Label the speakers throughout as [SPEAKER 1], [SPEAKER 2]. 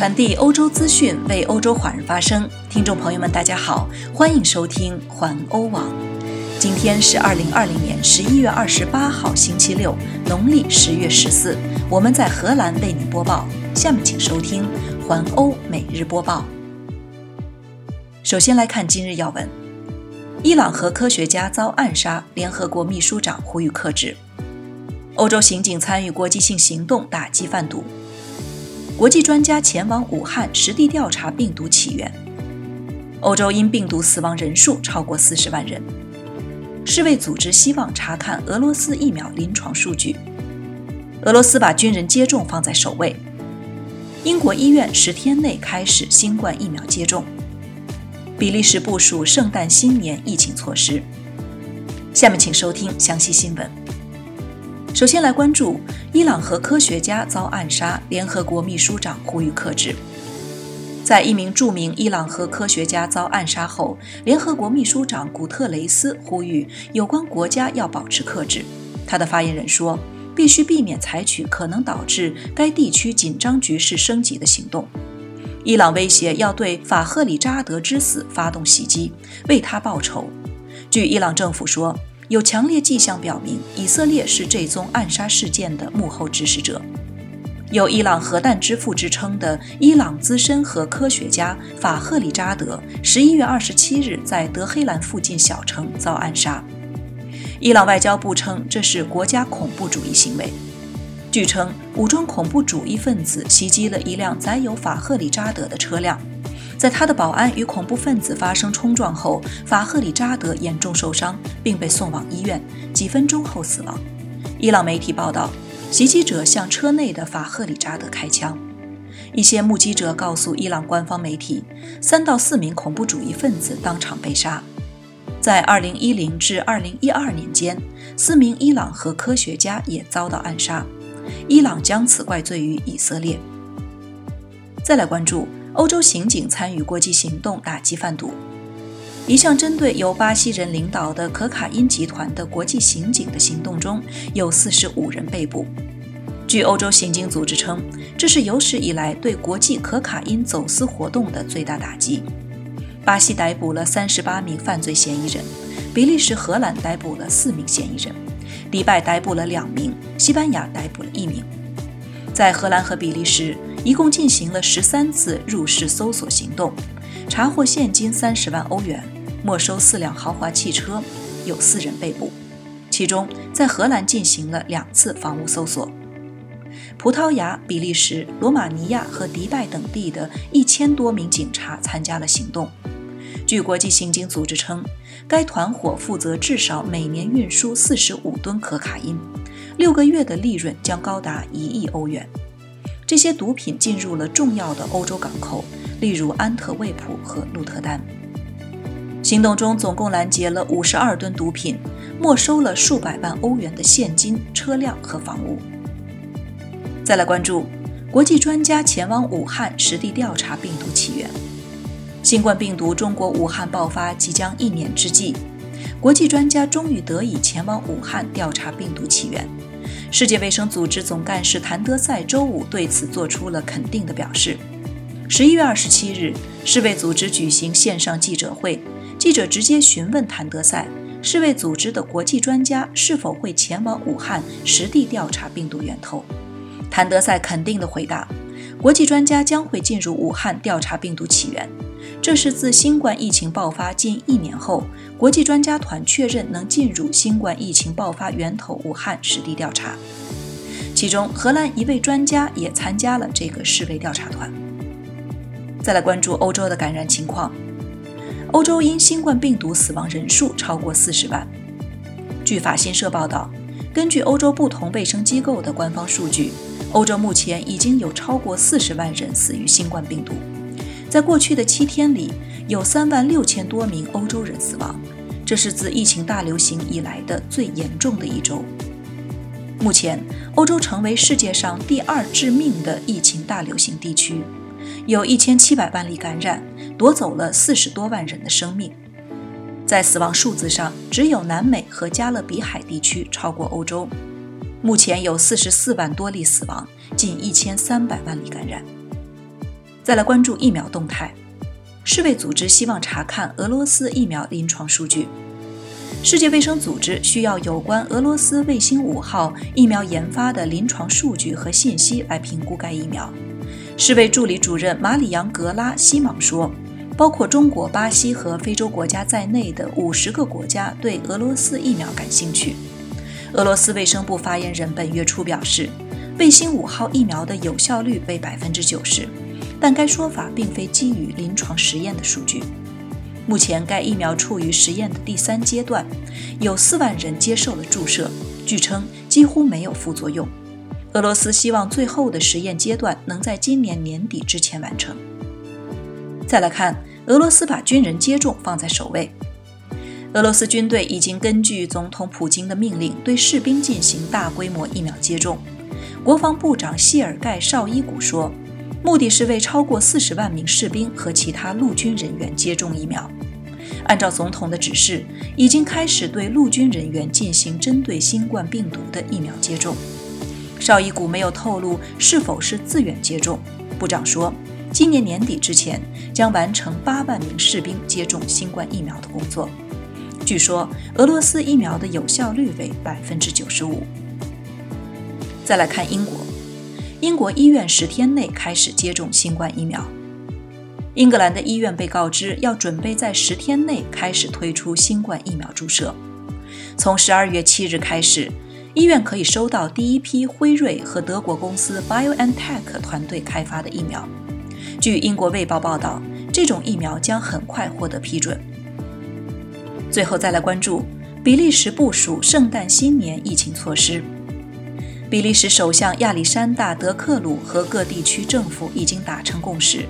[SPEAKER 1] 传递欧洲资讯，为欧洲华人发声。听众朋友们，大家好，欢迎收听环欧网。今天是二零二零年十一月二十八号，星期六，农历十月十四。我们在荷兰为您播报。下面请收听环欧每日播报。首先来看今日要闻：伊朗核科学家遭暗杀，联合国秘书长呼吁克制；欧洲刑警参与国际性行动打击贩毒。国际专家前往武汉实地调查病毒起源。欧洲因病毒死亡人数超过四十万人。世卫组织希望查看俄罗斯疫苗临床数据。俄罗斯把军人接种放在首位。英国医院十天内开始新冠疫苗接种。比利时部署圣诞新年疫情措施。下面请收听详细新闻。首先来关注伊朗核科学家遭暗杀，联合国秘书长呼吁克制。在一名著名伊朗核科学家遭暗杀后，联合国秘书长古特雷斯呼吁有关国家要保持克制。他的发言人说，必须避免采取可能导致该地区紧张局势升级的行动。伊朗威胁要对法赫里扎德之死发动袭击，为他报仇。据伊朗政府说。有强烈迹象表明，以色列是这宗暗杀事件的幕后指使者。有“伊朗核弹之父”之称的伊朗资深核科学家法赫里扎德，十一月二十七日在德黑兰附近小城遭暗杀。伊朗外交部称这是国家恐怖主义行为。据称，武装恐怖主义分子袭击了一辆载有法赫里扎德的车辆。在他的保安与恐怖分子发生冲撞后，法赫里扎德严重受伤，并被送往医院，几分钟后死亡。伊朗媒体报道，袭击者向车内的法赫里扎德开枪。一些目击者告诉伊朗官方媒体，三到四名恐怖主义分子当场被杀。在2010至2012年间，四名伊朗核科学家也遭到暗杀。伊朗将此怪罪于以色列。再来关注。欧洲刑警参与国际行动打击贩毒。一项针对由巴西人领导的可卡因集团的国际刑警的行动中，有四十五人被捕。据欧洲刑警组织称，这是有史以来对国际可卡因走私活动的最大打击。巴西逮捕了三十八名犯罪嫌疑人，比利时、荷兰逮捕了四名嫌疑人，迪拜逮捕了两名，西班牙逮捕了一名。在荷兰和比利时。一共进行了十三次入室搜索行动，查获现金三十万欧元，没收四辆豪华汽车，有四人被捕。其中，在荷兰进行了两次房屋搜索。葡萄牙、比利时、罗马尼亚和迪拜等地的一千多名警察参加了行动。据国际刑警组织称，该团伙负责至少每年运输四十五吨可卡因，六个月的利润将高达一亿欧元。这些毒品进入了重要的欧洲港口，例如安特卫普和鹿特丹。行动中总共拦截了五十二吨毒品，没收了数百万欧元的现金、车辆和房屋。再来关注，国际专家前往武汉实地调查病毒起源。新冠病毒中国武汉爆发即将一年之际，国际专家终于得以前往武汉调查病毒起源。世界卫生组织总干事谭德赛周五对此做出了肯定的表示。十一月二十七日，世卫组织举行线上记者会，记者直接询问谭德赛，世卫组织的国际专家是否会前往武汉实地调查病毒源头。谭德赛肯定地回答，国际专家将会进入武汉调查病毒起源。这是自新冠疫情爆发近一年后，国际专家团确认能进入新冠疫情爆发源头武汉实地调查。其中，荷兰一位专家也参加了这个世卫调查团。再来关注欧洲的感染情况，欧洲因新冠病毒死亡人数超过四十万。据法新社报道，根据欧洲不同卫生机构的官方数据，欧洲目前已经有超过四十万人死于新冠病毒。在过去的七天里，有三万六千多名欧洲人死亡，这是自疫情大流行以来的最严重的一周。目前，欧洲成为世界上第二致命的疫情大流行地区，有一千七百万例感染，夺走了四十多万人的生命。在死亡数字上，只有南美和加勒比海地区超过欧洲，目前有四十四万多例死亡，近一千三百万例感染。再来关注疫苗动态。世卫组织希望查看俄罗斯疫苗临床数据。世界卫生组织需要有关俄罗斯卫星五号疫苗研发的临床数据和信息来评估该疫苗。世卫助理主任马里扬·格拉西芒说：“包括中国、巴西和非洲国家在内的五十个国家对俄罗斯疫苗感兴趣。”俄罗斯卫生部发言人本月初表示，卫星五号疫苗的有效率为百分之九十。但该说法并非基于临床实验的数据。目前，该疫苗处于实验的第三阶段，有四万人接受了注射，据称几乎没有副作用。俄罗斯希望最后的实验阶段能在今年年底之前完成。再来看，俄罗斯把军人接种放在首位。俄罗斯军队已经根据总统普京的命令，对士兵进行大规模疫苗接种。国防部长谢尔盖·绍伊古说。目的是为超过四十万名士兵和其他陆军人员接种疫苗。按照总统的指示，已经开始对陆军人员进行针对新冠病毒的疫苗接种。绍伊古没有透露是否是自愿接种。部长说，今年年底之前将完成八万名士兵接种新冠疫苗的工作。据说，俄罗斯疫苗的有效率为百分之九十五。再来看英国。英国医院十天内开始接种新冠疫苗。英格兰的医院被告知要准备在十天内开始推出新冠疫苗注射。从十二月七日开始，医院可以收到第一批辉瑞和德国公司 BioNTech 团队开发的疫苗。据英国卫报报道，这种疫苗将很快获得批准。最后再来关注比利时部署圣诞新年疫情措施。比利时首相亚历山大·德克鲁和各地区政府已经达成共识，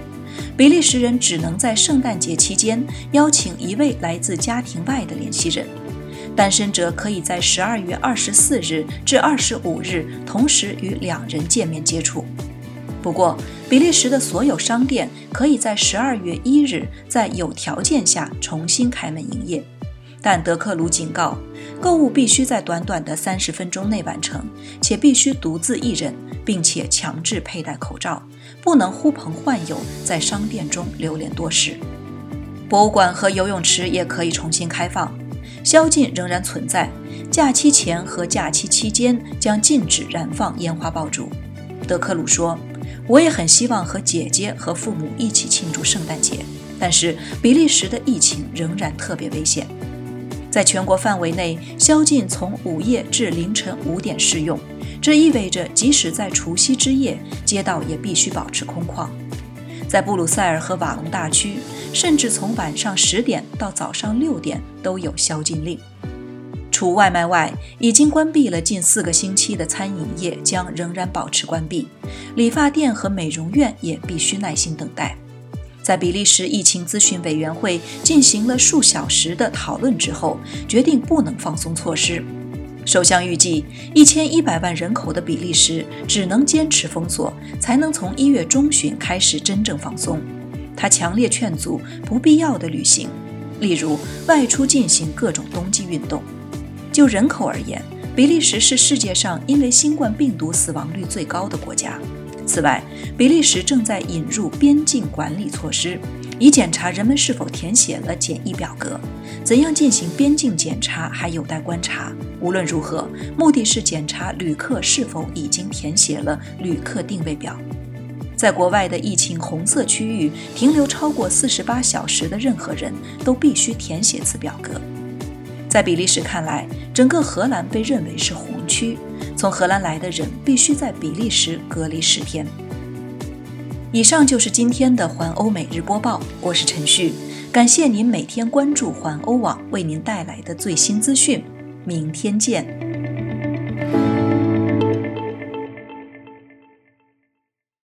[SPEAKER 1] 比利时人只能在圣诞节期间邀请一位来自家庭外的联系人，单身者可以在十二月二十四日至二十五日同时与两人见面接触。不过，比利时的所有商店可以在十二月一日在有条件下重新开门营业。但德克鲁警告，购物必须在短短的三十分钟内完成，且必须独自一人，并且强制佩戴口罩，不能呼朋唤友在商店中流连多时。博物馆和游泳池也可以重新开放，宵禁仍然存在。假期前和假期期间将禁止燃放烟花爆竹。德克鲁说：“我也很希望和姐姐和父母一起庆祝圣诞节，但是比利时的疫情仍然特别危险。”在全国范围内，宵禁从午夜至凌晨五点适用。这意味着，即使在除夕之夜，街道也必须保持空旷。在布鲁塞尔和瓦隆大区，甚至从晚上十点到早上六点都有宵禁令。除外卖外，已经关闭了近四个星期的餐饮业将仍然保持关闭。理发店和美容院也必须耐心等待。在比利时疫情咨询委员会进行了数小时的讨论之后，决定不能放松措施。首相预计，一千一百万人口的比利时只能坚持封锁，才能从一月中旬开始真正放松。他强烈劝阻不必要的旅行，例如外出进行各种冬季运动。就人口而言，比利时是世界上因为新冠病毒死亡率最高的国家。此外，比利时正在引入边境管理措施，以检查人们是否填写了检疫表格。怎样进行边境检查还有待观察。无论如何，目的是检查旅客是否已经填写了旅客定位表。在国外的疫情红色区域停留超过四十八小时的任何人都必须填写此表格。在比利时看来，整个荷兰被认为是红区。从荷兰来的人必须在比利时隔离十天。以上就是今天的环欧每日播报，我是陈旭，感谢您每天关注环欧网为您带来的最新资讯，明天见。